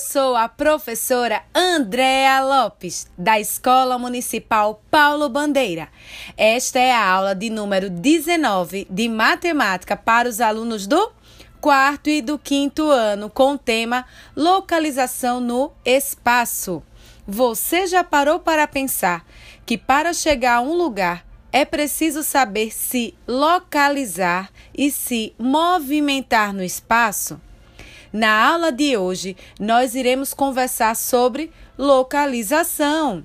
sou a professora Andréa Lopes, da Escola Municipal Paulo Bandeira. Esta é a aula de número 19 de matemática para os alunos do quarto e do quinto ano, com o tema Localização no Espaço. Você já parou para pensar que para chegar a um lugar é preciso saber se localizar e se movimentar no espaço? Na aula de hoje, nós iremos conversar sobre localização.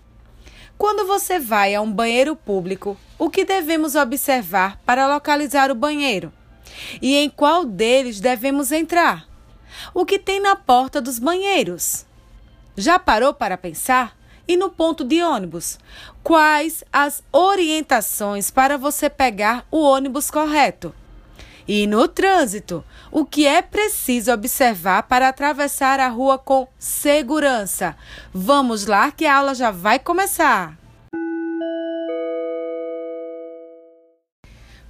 Quando você vai a um banheiro público, o que devemos observar para localizar o banheiro? E em qual deles devemos entrar? O que tem na porta dos banheiros? Já parou para pensar? E no ponto de ônibus? Quais as orientações para você pegar o ônibus correto? E no trânsito, o que é preciso observar para atravessar a rua com segurança? Vamos lá que a aula já vai começar.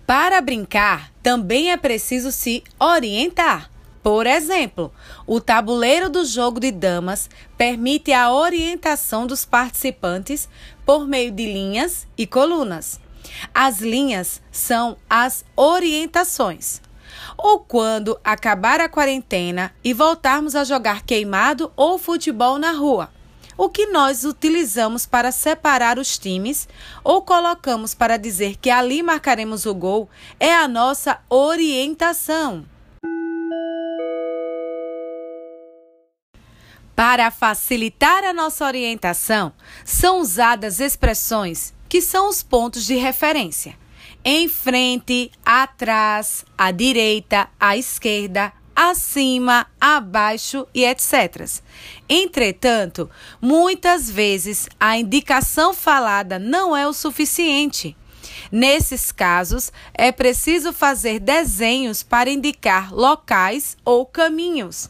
Para brincar, também é preciso se orientar. Por exemplo, o tabuleiro do jogo de damas permite a orientação dos participantes por meio de linhas e colunas. As linhas são as orientações. Ou quando acabar a quarentena e voltarmos a jogar queimado ou futebol na rua. O que nós utilizamos para separar os times ou colocamos para dizer que ali marcaremos o gol é a nossa orientação. Para facilitar a nossa orientação, são usadas expressões que são os pontos de referência. Em frente, atrás, à direita, à esquerda, acima, abaixo e etc. Entretanto, muitas vezes a indicação falada não é o suficiente. Nesses casos, é preciso fazer desenhos para indicar locais ou caminhos.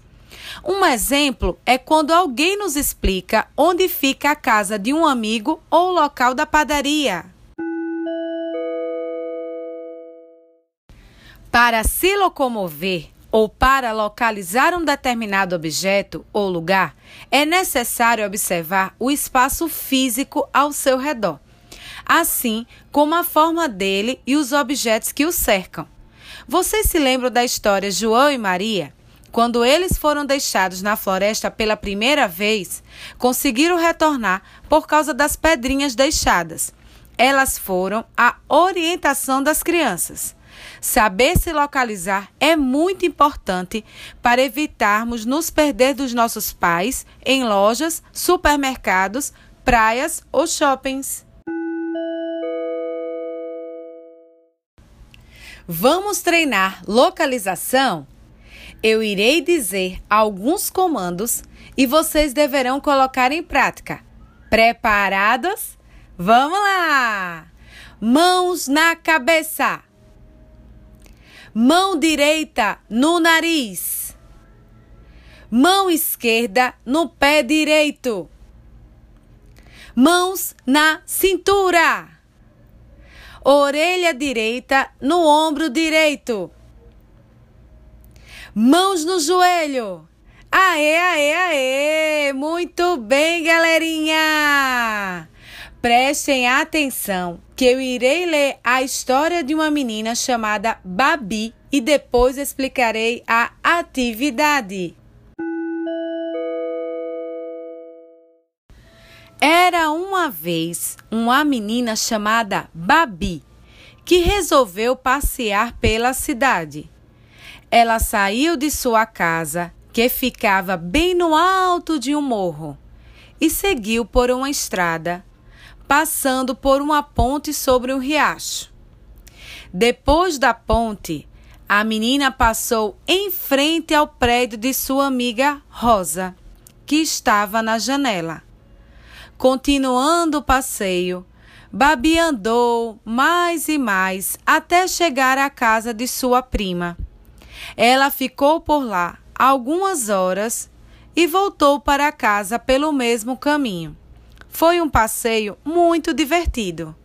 Um exemplo é quando alguém nos explica onde fica a casa de um amigo ou o local da padaria. Para se locomover ou para localizar um determinado objeto ou lugar, é necessário observar o espaço físico ao seu redor, assim como a forma dele e os objetos que o cercam. Vocês se lembram da história João e Maria? Quando eles foram deixados na floresta pela primeira vez, conseguiram retornar por causa das pedrinhas deixadas. Elas foram a orientação das crianças. Saber se localizar é muito importante para evitarmos nos perder dos nossos pais em lojas, supermercados, praias ou shoppings. Vamos treinar localização? Eu irei dizer alguns comandos e vocês deverão colocar em prática. Preparados? Vamos lá! Mãos na cabeça. Mão direita no nariz. Mão esquerda no pé direito. Mãos na cintura. Orelha direita no ombro direito. Mãos no joelho. Aê, aê, aê! Muito bem, galerinha! Prestem atenção que eu irei ler a história de uma menina chamada Babi e depois explicarei a atividade. Era uma vez uma menina chamada Babi que resolveu passear pela cidade. Ela saiu de sua casa, que ficava bem no alto de um morro, e seguiu por uma estrada, passando por uma ponte sobre um riacho. Depois da ponte, a menina passou em frente ao prédio de sua amiga Rosa, que estava na janela. Continuando o passeio, Babi andou mais e mais até chegar à casa de sua prima. Ela ficou por lá algumas horas e voltou para casa pelo mesmo caminho. Foi um passeio muito divertido.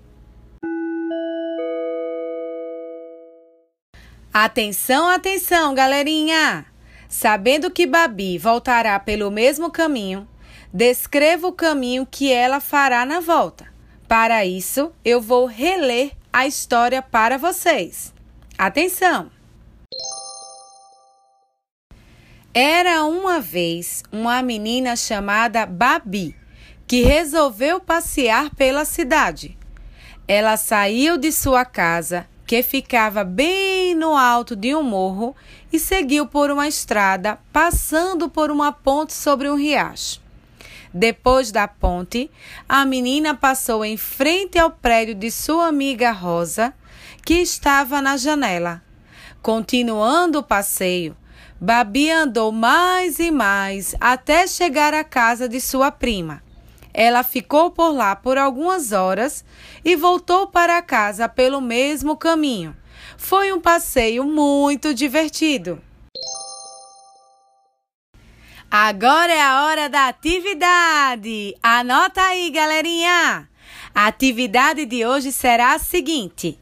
Atenção, atenção, galerinha! Sabendo que Babi voltará pelo mesmo caminho, descreva o caminho que ela fará na volta. Para isso, eu vou reler a história para vocês. Atenção! Era uma vez uma menina chamada Babi que resolveu passear pela cidade. Ela saiu de sua casa, que ficava bem no alto de um morro, e seguiu por uma estrada, passando por uma ponte sobre um riacho. Depois da ponte, a menina passou em frente ao prédio de sua amiga Rosa, que estava na janela. Continuando o passeio, Babi andou mais e mais até chegar à casa de sua prima. Ela ficou por lá por algumas horas e voltou para casa pelo mesmo caminho. Foi um passeio muito divertido. Agora é a hora da atividade. Anota aí, galerinha. A atividade de hoje será a seguinte: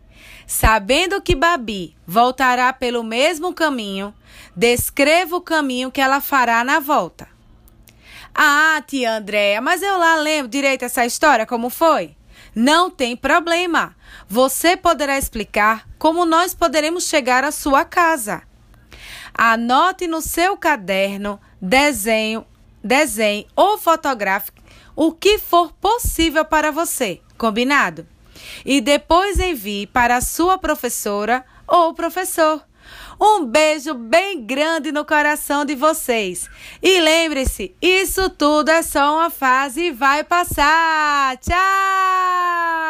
Sabendo que Babi voltará pelo mesmo caminho, descreva o caminho que ela fará na volta. Ah, tia Andréia, mas eu lá lembro direito essa história, como foi? Não tem problema. Você poderá explicar como nós poderemos chegar à sua casa. Anote no seu caderno, desenho, desenho ou fotografe o que for possível para você. Combinado? E depois envie para a sua professora ou professor. Um beijo bem grande no coração de vocês. E lembre-se, isso tudo é só uma fase e vai passar. Tchau!